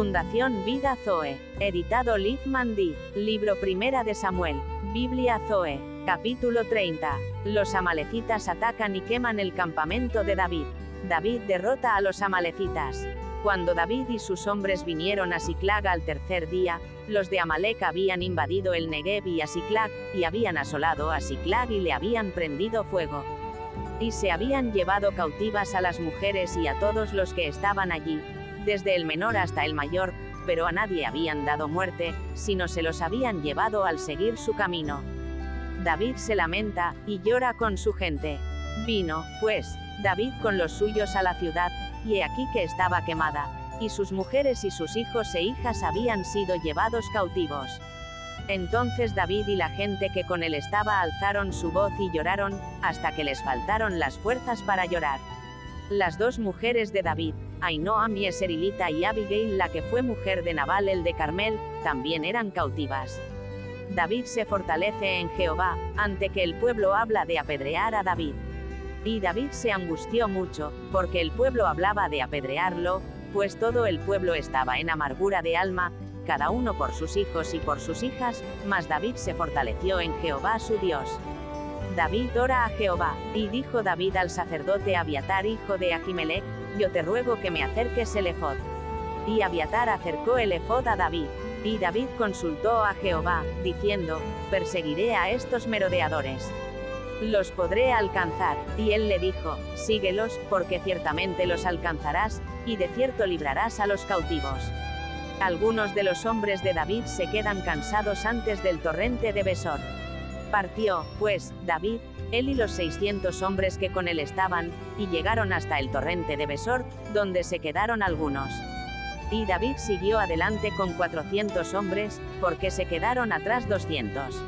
Fundación Vida Zoe. Editado Liv Mandy. Libro Primera de Samuel. Biblia Zoe. Capítulo 30. Los amalecitas atacan y queman el campamento de David. David derrota a los amalecitas. Cuando David y sus hombres vinieron a Siclag al tercer día, los de Amalek habían invadido el Negev y a Siclag, y habían asolado a Siclag y le habían prendido fuego. Y se habían llevado cautivas a las mujeres y a todos los que estaban allí, desde el menor hasta el mayor, pero a nadie habían dado muerte, sino se los habían llevado al seguir su camino. David se lamenta, y llora con su gente. Vino, pues, David con los suyos a la ciudad, y he aquí que estaba quemada, y sus mujeres y sus hijos e hijas habían sido llevados cautivos. Entonces David y la gente que con él estaba alzaron su voz y lloraron, hasta que les faltaron las fuerzas para llorar. Las dos mujeres de David, Ainoam y Eserilita y Abigail la que fue mujer de Nabal el de Carmel, también eran cautivas. David se fortalece en Jehová, ante que el pueblo habla de apedrear a David. Y David se angustió mucho, porque el pueblo hablaba de apedrearlo, pues todo el pueblo estaba en amargura de alma, cada uno por sus hijos y por sus hijas, mas David se fortaleció en Jehová su Dios. David ora a Jehová, y dijo David al sacerdote Abiatar hijo de Ahimelech, yo te ruego que me acerques el efod. Y Abiatar acercó el efod a David, y David consultó a Jehová, diciendo, perseguiré a estos merodeadores. Los podré alcanzar, y él le dijo, síguelos, porque ciertamente los alcanzarás, y de cierto librarás a los cautivos. Algunos de los hombres de David se quedan cansados antes del torrente de Besor. Partió, pues, David, él y los 600 hombres que con él estaban, y llegaron hasta el torrente de Besor, donde se quedaron algunos. Y David siguió adelante con 400 hombres, porque se quedaron atrás 200.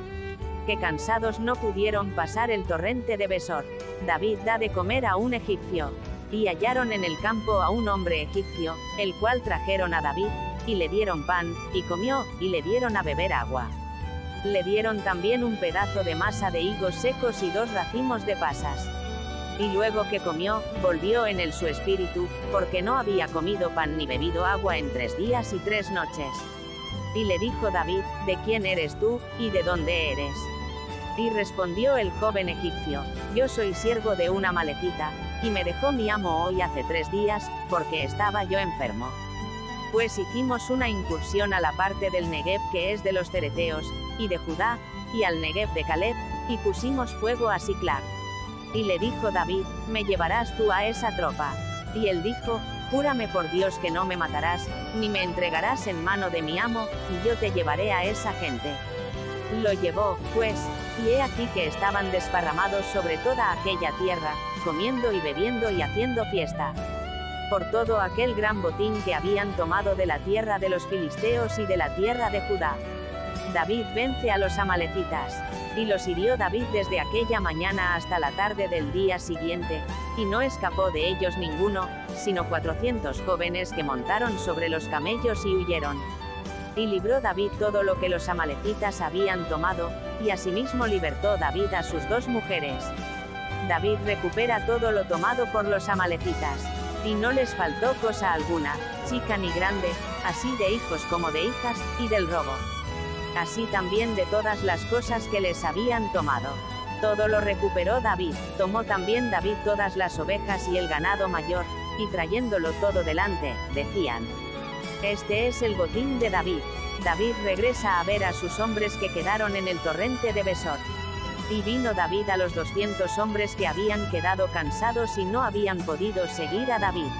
Que cansados no pudieron pasar el torrente de Besor. David da de comer a un egipcio. Y hallaron en el campo a un hombre egipcio, el cual trajeron a David, y le dieron pan, y comió, y le dieron a beber agua. Le dieron también un pedazo de masa de higos secos y dos racimos de pasas. Y luego que comió, volvió en él su espíritu, porque no había comido pan ni bebido agua en tres días y tres noches. Y le dijo David, ¿de quién eres tú, y de dónde eres? Y respondió el joven egipcio, yo soy siervo de una malecita, y me dejó mi amo hoy hace tres días, porque estaba yo enfermo. Pues hicimos una incursión a la parte del Negev que es de los cereteos, y de Judá, y al Negev de Caleb, y pusimos fuego a Siclag. Y le dijo David, me llevarás tú a esa tropa. Y él dijo, júrame por Dios que no me matarás, ni me entregarás en mano de mi amo, y yo te llevaré a esa gente. Lo llevó, pues, y he aquí que estaban desparramados sobre toda aquella tierra, comiendo y bebiendo y haciendo fiesta. Por todo aquel gran botín que habían tomado de la tierra de los filisteos y de la tierra de Judá. David vence a los amalecitas. Y los hirió David desde aquella mañana hasta la tarde del día siguiente, y no escapó de ellos ninguno, sino cuatrocientos jóvenes que montaron sobre los camellos y huyeron. Y libró David todo lo que los amalecitas habían tomado, y asimismo libertó David a sus dos mujeres. David recupera todo lo tomado por los amalecitas. Y no les faltó cosa alguna, chica ni grande, así de hijos como de hijas, y del robo así también de todas las cosas que les habían tomado. Todo lo recuperó David, tomó también David todas las ovejas y el ganado mayor, y trayéndolo todo delante, decían, Este es el botín de David. David regresa a ver a sus hombres que quedaron en el torrente de Besor. Y vino David a los doscientos hombres que habían quedado cansados y no habían podido seguir a David.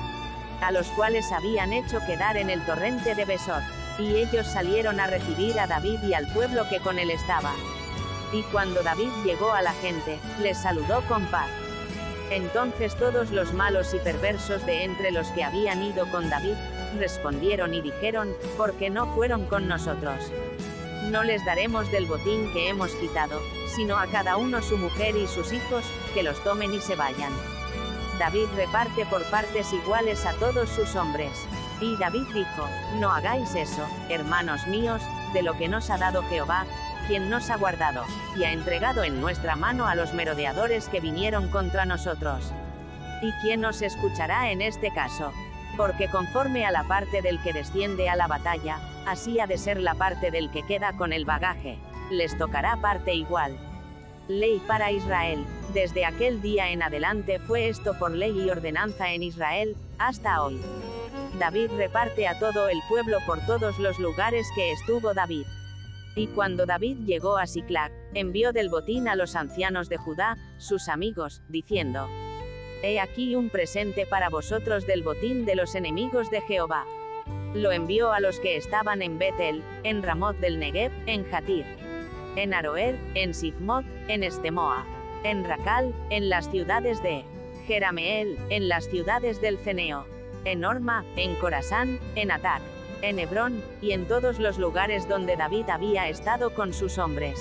A los cuales habían hecho quedar en el torrente de Besor. Y ellos salieron a recibir a David y al pueblo que con él estaba. Y cuando David llegó a la gente, les saludó con paz. Entonces todos los malos y perversos de entre los que habían ido con David, respondieron y dijeron, ¿por qué no fueron con nosotros? No les daremos del botín que hemos quitado, sino a cada uno su mujer y sus hijos, que los tomen y se vayan. David reparte por partes iguales a todos sus hombres. Y David dijo, no hagáis eso, hermanos míos, de lo que nos ha dado Jehová, quien nos ha guardado, y ha entregado en nuestra mano a los merodeadores que vinieron contra nosotros. ¿Y quién nos escuchará en este caso? Porque conforme a la parte del que desciende a la batalla, así ha de ser la parte del que queda con el bagaje. Les tocará parte igual. Ley para Israel. Desde aquel día en adelante fue esto por ley y ordenanza en Israel, hasta hoy. David reparte a todo el pueblo por todos los lugares que estuvo David. Y cuando David llegó a Siclag, envió del botín a los ancianos de Judá, sus amigos, diciendo, He aquí un presente para vosotros del botín de los enemigos de Jehová. Lo envió a los que estaban en Betel, en Ramot del Negev, en Jatir, en Aroer, en Sifmot, en Estemoa, en Racal, en las ciudades de Jerameel, en las ciudades del Ceneo, en Orma, en Corasán, en Atac, en Hebrón, y en todos los lugares donde David había estado con sus hombres.